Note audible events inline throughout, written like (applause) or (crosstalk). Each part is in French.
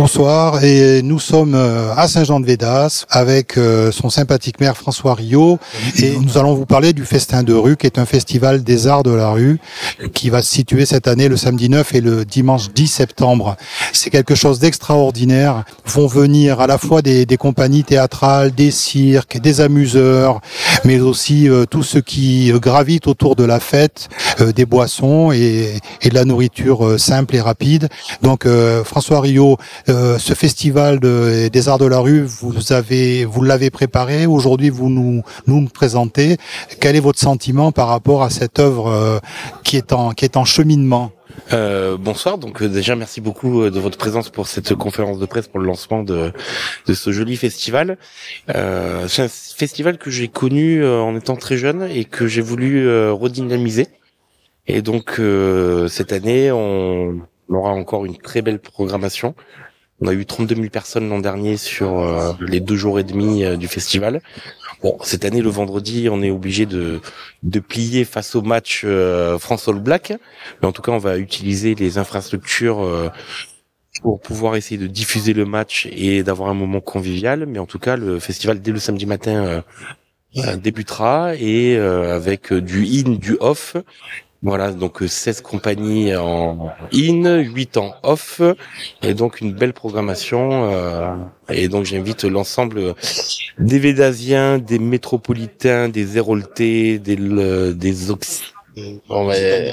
Bonsoir et nous sommes euh, à Saint-Jean-de-Védas avec euh, son sympathique maire François Rio et nous allons vous parler du Festin de rue qui est un festival des arts de la rue qui va se situer cette année le samedi 9 et le dimanche 10 septembre. C'est quelque chose d'extraordinaire. Vont venir à la fois des, des, compagnies théâtrales, des cirques, des amuseurs, mais aussi euh, tout ce qui gravite autour de la fête, des boissons et, et, de la nourriture simple et rapide. Donc François Rio euh, ce festival de, des arts de la rue, vous avez, vous l'avez préparé. Aujourd'hui, vous nous nous présentez. Quel est votre sentiment par rapport à cette œuvre euh, qui est en qui est en cheminement euh, bonsoir. Donc déjà merci beaucoup de votre présence pour cette conférence de presse pour le lancement de, de ce joli festival. Euh, c'est un festival que j'ai connu en étant très jeune et que j'ai voulu redynamiser. Et donc cette année on aura encore une très belle programmation on a eu 32 000 personnes l'an dernier sur euh, les deux jours et demi euh, du festival. Bon, cette année, le vendredi, on est obligé de, de plier face au match euh, France All Black. Mais en tout cas, on va utiliser les infrastructures pour pouvoir essayer de diffuser le match et d'avoir un moment convivial. Mais en tout cas, le festival, dès le samedi matin, débutera et avec du in, du off voilà, donc 16 euh, compagnies en in, 8 en off, et donc une belle programmation. Euh, et donc j'invite l'ensemble des Védasiens, des métropolitains, des Héroltais, des,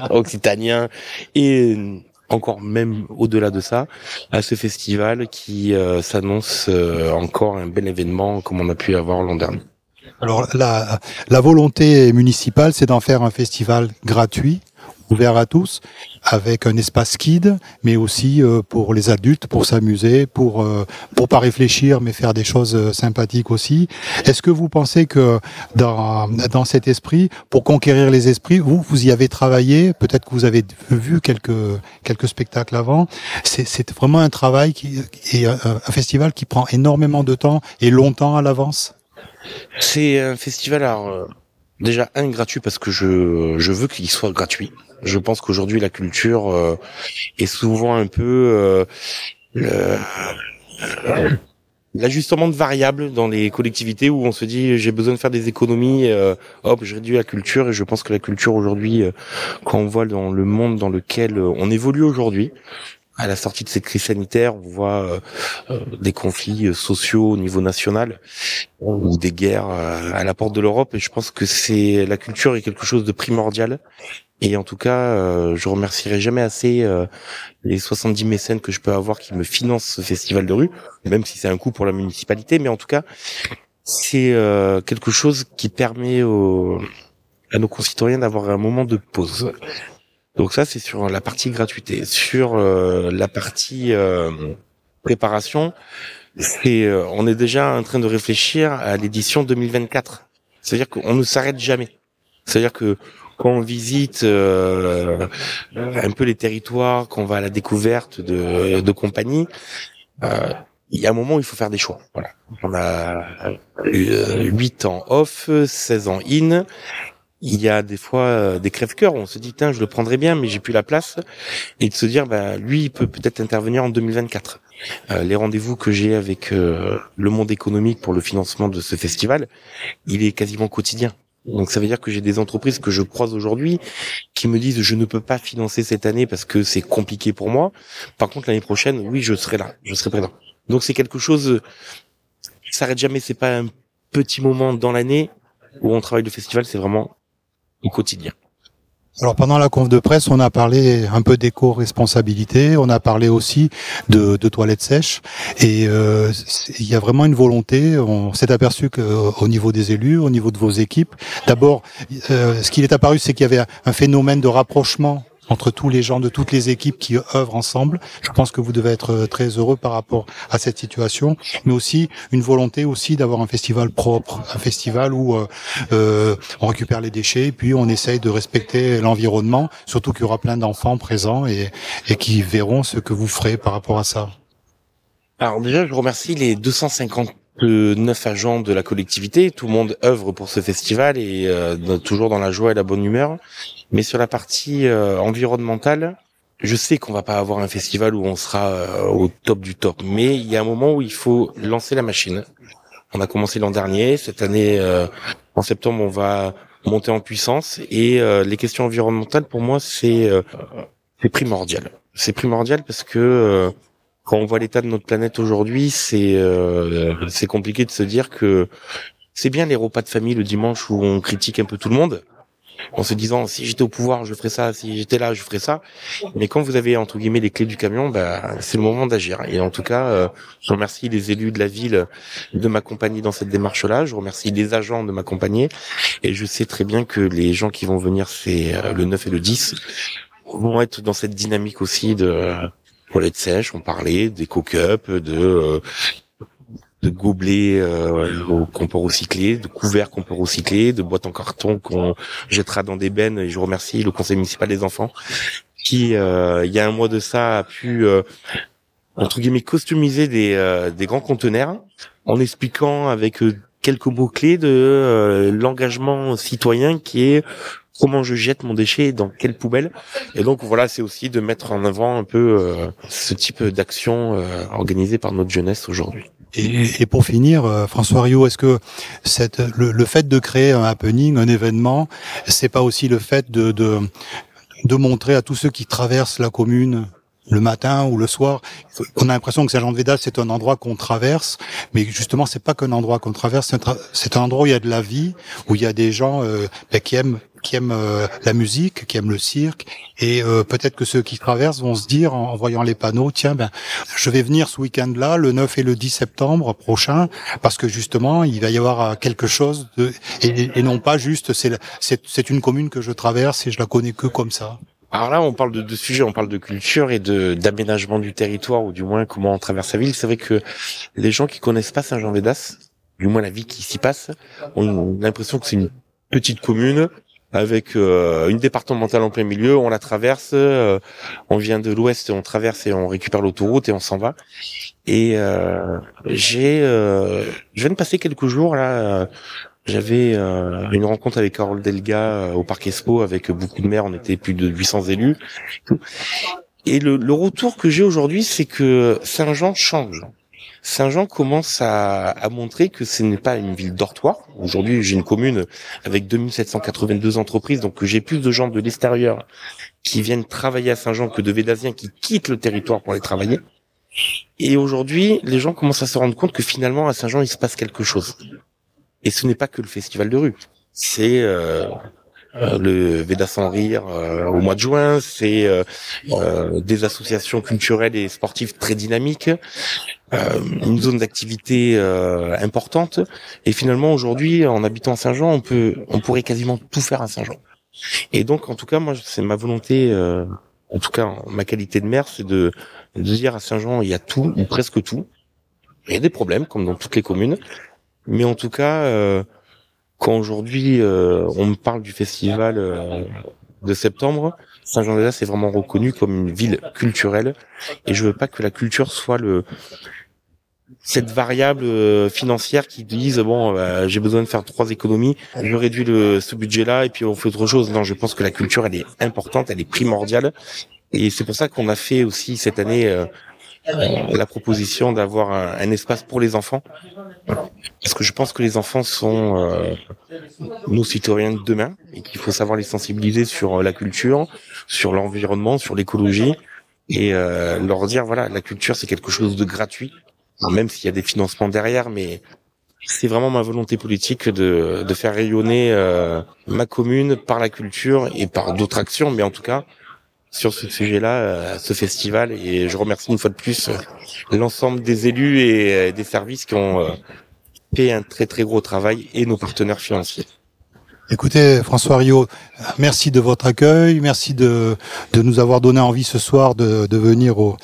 Occitaniens, et encore même au-delà de ça, à ce festival qui euh, s'annonce encore un bel événement comme on a pu avoir l'an dernier. Alors la, la volonté municipale, c'est d'en faire un festival gratuit, ouvert à tous, avec un espace kid, mais aussi euh, pour les adultes, pour s'amuser, pour euh, pour pas réfléchir, mais faire des choses euh, sympathiques aussi. Est-ce que vous pensez que dans dans cet esprit, pour conquérir les esprits, vous vous y avez travaillé Peut-être que vous avez vu quelques quelques spectacles avant. C'est vraiment un travail qui un, un festival qui prend énormément de temps et longtemps à l'avance? C'est un festival, alors, euh, déjà, un, gratuit parce que je, je veux qu'il soit gratuit. Je pense qu'aujourd'hui, la culture euh, est souvent un peu euh, l'ajustement de variables dans les collectivités où on se dit j'ai besoin de faire des économies, hop, je réduis la culture et je pense que la culture aujourd'hui, quand on voit dans le monde dans lequel on évolue aujourd'hui, à la sortie de cette crise sanitaire, on voit euh, euh, des conflits euh, sociaux au niveau national ou des guerres à la porte de l'Europe. Et je pense que c'est la culture est quelque chose de primordial. Et en tout cas, je remercierai jamais assez les 70 mécènes que je peux avoir qui me financent ce festival de rue, même si c'est un coût pour la municipalité. Mais en tout cas, c'est quelque chose qui permet aux, à nos concitoyens d'avoir un moment de pause. Donc ça, c'est sur la partie gratuité. Sur euh, la partie euh, préparation, c'est, euh, on est déjà en train de réfléchir à l'édition 2024. C'est-à-dire qu'on ne s'arrête jamais. C'est-à-dire que quand on visite un peu les territoires, qu'on va à la découverte de, de compagnies, il y a un moment où il faut faire des choix. Voilà. On a 8 ans off, 16 ans in, il y a des fois euh, des crève-cœurs on se dit tiens je le prendrais bien mais j'ai plus la place. Et de se dire bah lui il peut peut-être intervenir en 2024 euh, les rendez-vous que j'ai avec euh, le monde économique pour le financement de ce festival il est quasiment quotidien. Donc ça veut dire que j'ai des entreprises que je croise aujourd'hui qui me disent je ne peux pas financer cette année parce que c'est compliqué pour moi. Par contre l'année prochaine oui je serai là. Je serai présent. Donc c'est quelque chose ça s'arrête jamais. C'est pas un petit moment dans l'année où on travaille le festival. C'est vraiment au quotidien. Alors pendant la conf de presse, on a parlé un peu d'éco-responsabilité, on a parlé aussi de, de toilettes sèches, et euh, il y a vraiment une volonté. On s'est aperçu qu'au niveau des élus, au niveau de vos équipes, d'abord, euh, ce qu'il est apparu, c'est qu'il y avait un phénomène de rapprochement entre tous les gens de toutes les équipes qui œuvrent ensemble. Je pense que vous devez être euh, très heureux par rapport à cette situation, mais aussi une volonté aussi d'avoir un festival propre, un festival où euh, euh, on récupère les déchets, puis on essaye de respecter l'environnement, surtout qu'il y aura plein d'enfants présents et, et qui verront ce que vous ferez par rapport à ça. Alors déjà, je remercie les 250 neuf agents de la collectivité, tout le monde œuvre pour ce festival et toujours dans la joie et la bonne humeur. Mais sur la partie environnementale, je sais qu'on va pas avoir un festival où on sera au top du top, mais il y a un moment où il faut lancer la machine. On a commencé l'an dernier, cette année en septembre on va monter en puissance et les questions environnementales pour moi c'est c'est primordial. C'est primordial parce que euh, quand on voit l'état de notre planète aujourd'hui, c'est euh, c'est compliqué de se dire que c'est bien les repas de famille le dimanche où on critique un peu tout le monde en se disant si j'étais au pouvoir je ferais ça, si j'étais là je ferais ça. Mais quand vous avez entre guillemets les clés du camion, bah, c'est le moment d'agir. Et en tout cas, euh, je remercie les élus de la ville de m'accompagner dans cette démarche-là. Je remercie les agents de m'accompagner. Et je sais très bien que les gens qui vont venir, c'est le 9 et le 10, vont être dans cette dynamique aussi de sèches, on parlait, des cook-up, de euh, de gobelets euh, qu'on peut recycler, de couverts qu'on peut recycler, de boîtes en carton qu'on jettera dans des bennes. Et je remercie le conseil municipal des enfants qui, euh, il y a un mois de ça, a pu euh, entre guillemets customiser des, des grands conteneurs en expliquant avec quelques mots clés de l'engagement citoyen qui est comment je jette mon déchet dans quelle poubelle. Et donc voilà, c'est aussi de mettre en avant un peu euh, ce type d'action euh, organisée par notre jeunesse aujourd'hui. Et, et, pour finir, euh, François Rio, est-ce que cette, le, le, fait de créer un happening, un événement, c'est pas aussi le fait de, de, de montrer à tous ceux qui traversent la commune le matin ou le soir. On a l'impression que Saint-Jean-de-Védas, c'est un endroit qu'on traverse, mais justement, c'est pas qu'un endroit qu'on traverse, c'est un, endroit où il y a de la vie, où il y a des gens euh, ben, qui aiment qui aiment euh, la musique, qui aiment le cirque, et euh, peut-être que ceux qui traversent vont se dire en, voyant les panneaux, tiens, ben, je vais venir ce week-end-là, le 9 et le 10 septembre prochain, parce que justement, il va y avoir quelque chose de, et, et non pas juste, c'est une commune que je traverse et je la connais que comme ça. Alors là, on parle de deux sujets, on parle de culture et de d'aménagement du territoire, ou du moins comment on traverse la ville. C'est vrai que les gens qui connaissent pas Saint-Jean-Védas, du moins la vie qui s'y passe, ont l'impression que c'est une petite commune avec euh, une départementale en plein milieu. On la traverse, euh, on vient de l'ouest, on traverse et on récupère l'autoroute et on s'en va. Et euh, j'ai, je viens de passer quelques jours là j'avais euh, une rencontre avec Carole Delga euh, au Parc Expo avec beaucoup de maires, on était plus de 800 élus. Et le, le retour que j'ai aujourd'hui, c'est que Saint-Jean change. Saint-Jean commence à, montrer que ce n'est pas une ville dortoir. Aujourd'hui, j'ai une commune avec 2782 entreprises, donc j'ai plus de gens de l'extérieur qui viennent travailler à Saint-Jean que de Védasiens qui quittent le territoire pour aller travailler. Et aujourd'hui, les gens commencent à se rendre compte que finalement, à Saint-Jean, il se passe quelque chose. Et ce n'est pas que le festival de rue. C'est euh le Veda sans rire euh, au mois de juin, c'est euh, des associations culturelles et sportives très dynamiques, une zone d'activité importante. Et finalement, aujourd'hui, en habitant Saint-Jean, on peut, on pourrait quasiment tout faire à Saint-Jean. Et donc, en tout cas, moi, c'est ma volonté, en tout cas, ma qualité de maire, c'est de, de dire à Saint-Jean, il y a tout ou presque tout. Il y a des problèmes, comme dans toutes les communes, mais en tout cas, euh, quand aujourd'hui euh, on me parle du festival euh, de septembre, Saint-Jean-de-Laz est vraiment reconnu comme une ville culturelle. Et je veux pas que la culture soit le cette variable financière qui dise bon bah, j'ai besoin de faire trois économies je réduis le ce budget là et puis on fait autre chose non je pense que la culture elle est importante elle est primordiale et c'est pour ça qu'on a fait aussi cette année la proposition d'avoir un, espace pour les enfants. Parce que je pense que les enfants sont euh, nos citoyens de demain et qu'il faut savoir les sensibiliser sur la culture, sur l'environnement, sur l'écologie et euh, leur dire voilà la culture c'est quelque chose de gratuit, même s'il y a des financements derrière, mais c'est vraiment ma volonté politique de, de faire rayonner euh, ma commune par la culture et par d'autres actions, mais en tout cas sur ce sujet-là, euh, ce festival. Et je remercie une fois de plus euh, l'ensemble des élus et euh, des services qui ont fait un très très gros travail et nos partenaires financiers. Écoutez, François Rio, merci de votre accueil, merci de, de nous avoir donné envie ce soir de, de venir au,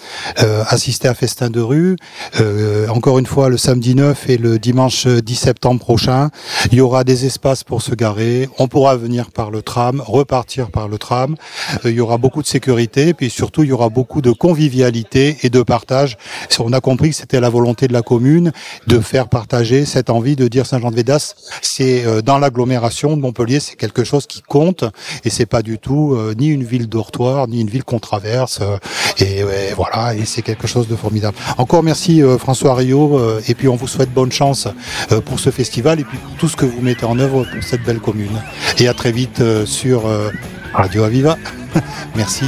euh, assister à Festin de rue. Euh, encore une fois, le samedi 9 et le dimanche 10 septembre prochain, il y aura des espaces pour se garer. On pourra venir par le tram, repartir par le tram. Euh, il y aura beaucoup de sécurité, puis surtout, il y aura beaucoup de convivialité et de partage. On a compris que c'était la volonté de la commune de faire partager cette envie de dire Saint-Jean-de-Védas, c'est euh, dans l'agglomération C'est quelque chose qui compte et c'est pas du tout euh, ni une ville dortoir ni une ville qu'on traverse euh, et, voilà et c'est quelque chose de formidable. Encore merci euh, François Rio et puis on vous souhaite bonne chance pour ce festival et puis pour tout ce que vous mettez en œuvre pour cette belle commune. Et à très vite sur Radio Aviva. (laughs) merci.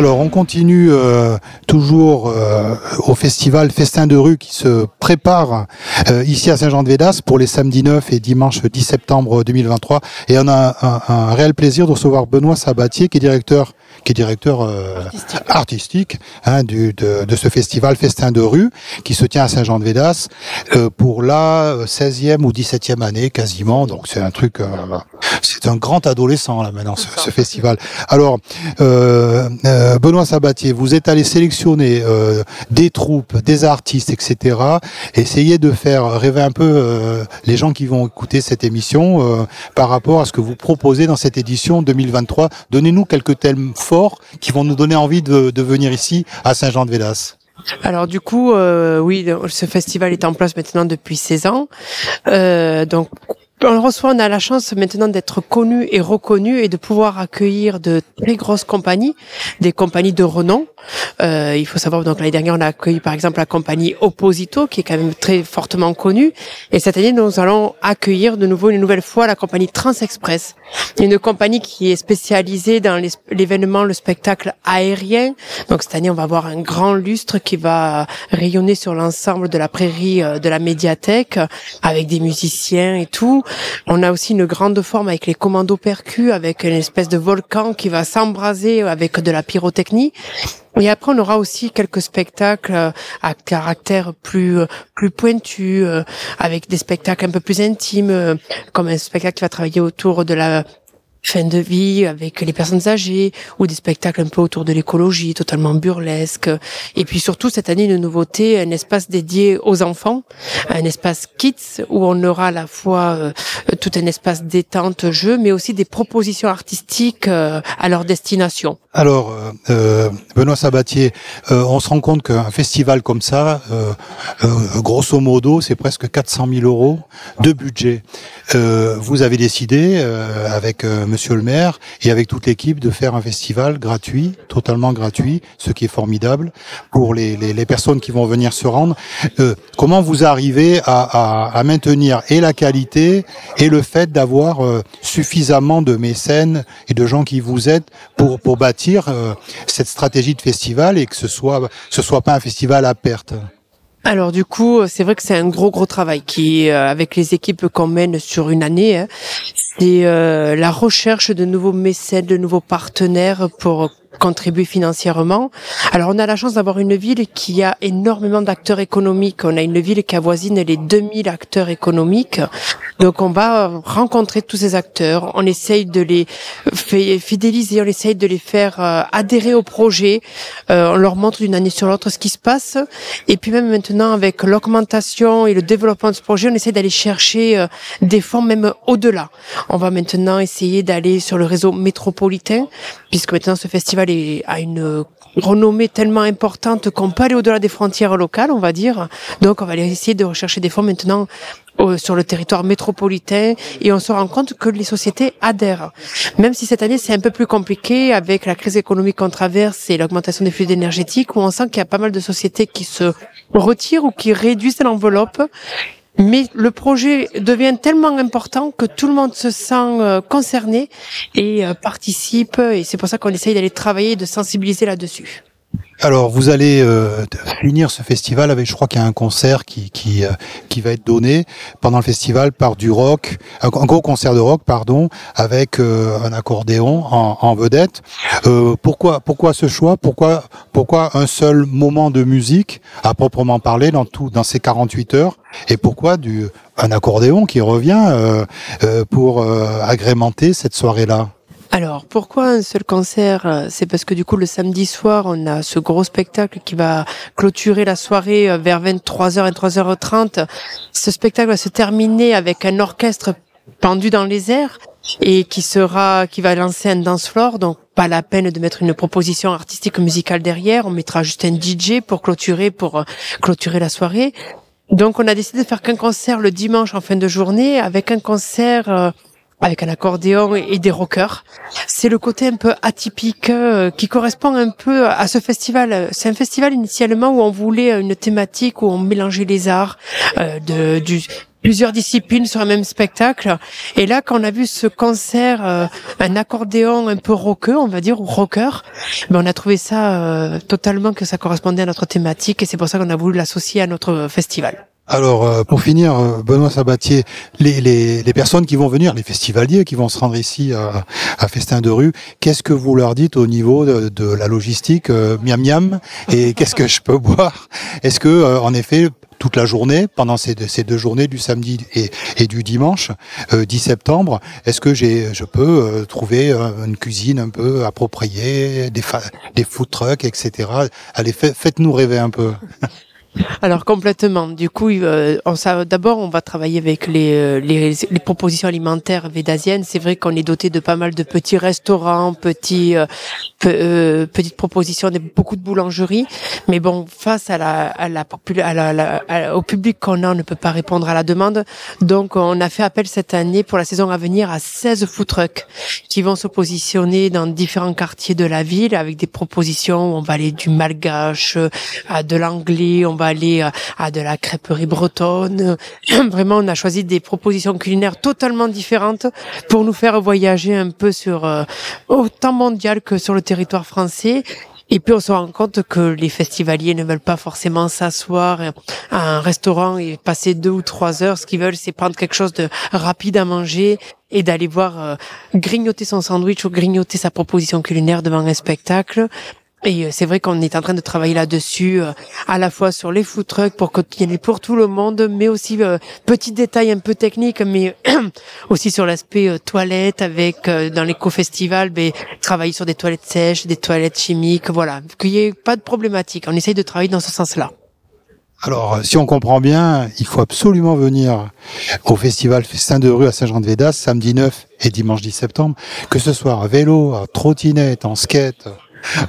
Alors on continue euh, toujours euh, au festival Festin de rue qui se prépare euh, ici à Saint-Jean-de-Védas pour les samedis 9 et dimanche 10 septembre 2023 et on a un, un réel plaisir de recevoir Benoît Sabatier qui est directeur qui est directeur euh, artistique, hein, du, de, de, ce festival Festin de rue qui se tient à Saint-Jean-de-Védas euh, pour la 16e ou 17e année quasiment. Donc c'est un truc, euh, c'est un grand adolescent là maintenant ce, ce festival. Alors euh, euh, Benoît Sabatier, vous êtes allé sélectionner euh, des troupes, des artistes, etc. Essayez de faire rêver un peu les gens qui vont écouter cette émission par rapport à ce que vous proposez dans cette édition 2023. Donnez-nous quelques thèmes forts qui vont nous donner envie de, venir ici à Saint-Jean-de-Védas alors du coup, euh, oui, ce festival est en place maintenant depuis 16 ans. Euh, donc on le reçoit, on a la chance maintenant d'être connu et reconnu et de pouvoir accueillir de très grosses compagnies, des compagnies de renom. Euh, il faut savoir donc l'année dernière on a accueilli par exemple la compagnie Opposito qui est quand même très fortement connue et cette année nous allons accueillir de nouveau une nouvelle fois la compagnie Transexpress, une compagnie qui est spécialisée dans l'événement le spectacle aérien. Donc cette année on va avoir un grand lustre qui va rayonner sur l'ensemble de la prairie euh, de la médiathèque avec des musiciens et tout. On a aussi une grande forme avec les commandos percus, avec une espèce de volcan qui va s'embraser avec de la pyrotechnie. Et après, on aura aussi quelques spectacles euh, à caractère plus euh, plus pointu, euh, avec des spectacles un peu plus intimes, comme un spectacle qui va travailler autour de la fin de vie avec les personnes âgées ou des spectacles un peu autour de l'écologie, totalement burlesques. Et puis surtout cette année une nouveauté, un espace dédié aux enfants, un espace kids où on aura à la fois euh, tout un espace détente, jeu, mais aussi des propositions artistiques euh, à leur destination. Alors, euh, euh Benoît Sabatier, on se rend compte qu'un festival comme ça, grosso modo, c'est presque 400 000 euros de budget. Vous avez décidé avec monsieur le maire et avec toute l'équipe de faire un festival gratuit, totalement gratuit, ce qui est formidable pour les, les, les personnes qui vont venir se rendre. Euh, comment vous arrivez à, à, à, maintenir et la qualité et le fait d'avoir euh, suffisamment de mécènes et de gens qui vous aident pour, pour bâtir euh, cette stratégie de festival et que ce soit ce soit pas un festival à perte? Alors du coup, c'est vrai que c'est un gros gros travail qui, euh, avec les équipes qu'on mène sur une année, hein, c'est euh, la recherche de nouveaux mécènes, de nouveaux partenaires pour contribuer financièrement. Alors on a la chance d'avoir une ville qui a énormément d'acteurs économiques. On a une ville qui avoisine les 2000 acteurs économiques. Donc on va rencontrer tous ces acteurs. On essaye de les fidéliser, on essaye de les faire euh, adhérer au projet. Euh, on leur montre d'une année sur l'autre ce qui se passe. Et puis même maintenant avec l'augmentation et le développement de ce projet, on essaie d'aller chercher euh, des fonds même au-delà. On va maintenant essayer d'aller sur le réseau métropolitain puisque maintenant ce festival a une renommée tellement importante qu'on peut aller au-delà des frontières locales, on va dire. Donc, on va aller essayer de rechercher des fonds maintenant sur le territoire métropolitain et on se rend compte que les sociétés adhèrent. Même si cette année c'est un peu plus compliqué avec la crise économique qu'on traverse et l'augmentation des flux énergétiques où on sent qu'il y a pas mal de sociétés qui se retirent ou qui réduisent l'enveloppe mais le projet devient tellement important que tout le monde se sent euh, concerné et euh, participe. Et c'est pour ça qu'on essaye d'aller travailler et de sensibiliser là-dessus. Alors, vous allez euh, finir ce festival avec, je crois qu'il y a un concert qui qui, euh, va être donné pendant le festival par du rock, un, gros concert de rock, pardon, avec euh, un accordéon en, en vedette. pourquoi pourquoi ce choix? Pourquoi pourquoi un seul moment de musique à proprement parler dans tout dans ces 48 heures? Et pourquoi du un accordéon qui revient pour agrémenter cette soirée là alors, pourquoi un seul concert? C'est parce que du coup, le samedi soir, on a ce gros spectacle qui va clôturer la soirée euh, vers 23h, 23h30. Ce spectacle va se terminer avec un orchestre pendu dans les airs et qui sera, qui va lancer un dance floor. Donc, pas la peine de mettre une proposition artistique musicale derrière. On mettra juste un DJ pour clôturer, pour euh, clôturer la soirée. Donc, on a décidé de faire qu'un concert le dimanche en fin de journée avec un concert euh, avec un accordéon et des rockers. C'est le côté un peu atypique euh, qui correspond un peu à ce festival. C'est un festival initialement où on voulait une thématique où on mélangeait les arts, euh, de, du plusieurs disciplines sur un même spectacle. Et là, quand on a vu ce concert, euh, un accordéon un peu rockeux, on va dire, ou rocker, ben on a trouvé ça euh, totalement que ça correspondait à notre thématique et c'est pour ça qu'on a voulu l'associer à notre festival. Alors, euh, pour finir, Benoît Sabatier, les, les, les, personnes qui vont venir, les festivaliers qui vont se rendre ici à, à Festin de rue, qu'est-ce que vous leur dites au niveau de, de la logistique Miam miam Et (laughs) qu'est-ce que je peux boire? Est-ce que, en effet, toute la journée, pendant ces deux, ces deux journées du samedi et, et du dimanche, euh, 10 septembre, est-ce que j'ai, je peux euh, trouver euh, une cuisine un peu appropriée, des, des food trucks, etc. Allez, faites-nous rêver un peu. (laughs) Alors complètement. Du coup, euh, d'abord, on va travailler avec les, euh, les, les propositions alimentaires védasiennes. C'est vrai qu'on est doté de pas mal de petits restaurants, petits, euh, euh petites propositions, beaucoup de boulangeries. Mais bon, face à la, à la, à la, au public qu'on a, on ne peut pas répondre à la demande. Donc, on a fait appel cette année pour la saison à venir à 16 food trucks qui vont se positionner dans différents quartiers de la ville avec des propositions. On va aller du malgache à de l'anglais. On va aller euh, à de la crêperie bretonne. (clears throat) Vraiment, on a choisi des propositions culinaires totalement différentes pour nous faire voyager un peu sur euh, autant mondial que sur le territoire français. Et puis on se rend compte que les festivaliers ne veulent pas forcément s'asseoir à un restaurant et passer deux ou trois heures. Ce qu'ils veulent, c'est prendre quelque chose de rapide à manger et d'aller voir euh, grignoter son sandwich ou grignoter sa proposition culinaire devant un spectacle. Et euh, c'est vrai qu'on est en train de travailler là-dessus, euh, à la fois sur les food trucks pour qu'il y ait pour tout le monde, mais aussi euh, petits détails un peu techniques, mais (clears throat) aussi sur l'aspect euh, toilette avec dans l'éco-festival, ben, travailler sur des toilettes sèches, des toilettes chimiques, voilà, qu'il n'y ait pas de problématique. On essaye de travailler dans ce sens-là. Alors, si on comprend bien, il faut absolument venir au festival Festin de rue à Saint-Jean-de-Védas, samedi 9 et dimanche 10 septembre, que ce soit à vélo, à trottinette, en skate, euh,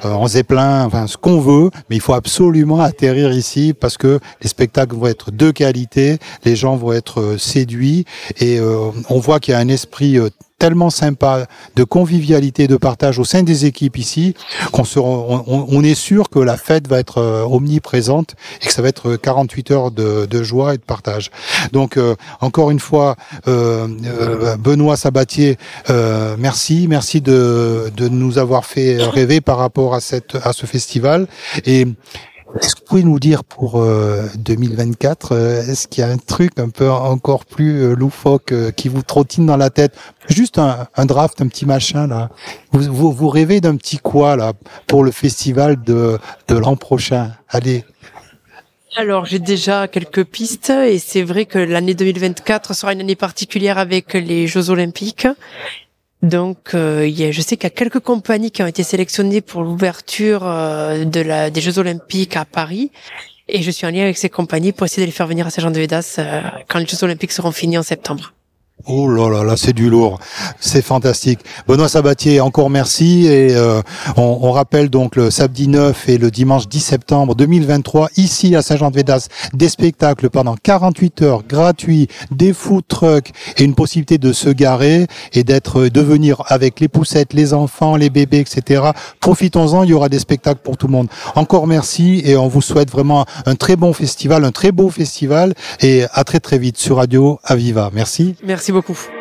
en zeppelin, enfin ce qu'on veut, mais il faut absolument atterrir ici parce que les spectacles vont être de qualité, les gens vont être euh, séduits et euh, on voit qu'il y a un esprit tellement sympa de convivialité, de partage au sein des équipes ici, qu'on on, on, est sûr que la fête va être euh, omniprésente et que ça va être 48 heures de, de joie et de partage. Donc euh, encore une fois, euh, euh Benoît Sabatier, euh, merci, merci de, de nous avoir fait rêver par rapport à cette à ce festival et est-ce que vous pouvez nous dire pour 2024, euh, euh, est-ce qu'il y a un truc un peu encore plus euh, loufoque qui vous trottine dans la tête? Juste un, draft, un petit machin là. Vous, rêvez d'un petit quoi là pour le festival de l'an prochain? Allez. Alors j'ai déjà quelques pistes et c'est vrai que l'année 2024 sera une année particulière avec les Jeux Olympiques donc, euh, je sais qu'il y a quelques compagnies qui ont été sélectionnées pour l'ouverture euh, de la, des Jeux Olympiques à Paris. Et je suis en lien avec ces compagnies pour essayer de les faire venir à Saint-Jean-de-Védas euh, quand les Jeux Olympiques seront finis en septembre. Oh là là là, c'est du lourd, c'est fantastique. Benoît Sabatier, encore merci et euh, on, rappelle donc le samedi 9 et le dimanche 10 septembre 2023 ici à Saint-Jean-de-Védas des spectacles pendant 48 heures gratuits, des food trucks et une possibilité de se garer et d'être de venir avec les poussettes, les enfants, les bébés, etc. Profitons-en, il y aura des spectacles pour tout le monde. Encore merci et on vous souhaite vraiment un très bon festival, un très beau festival et à très très vite sur Radio Aviva. Merci. Beaucoup.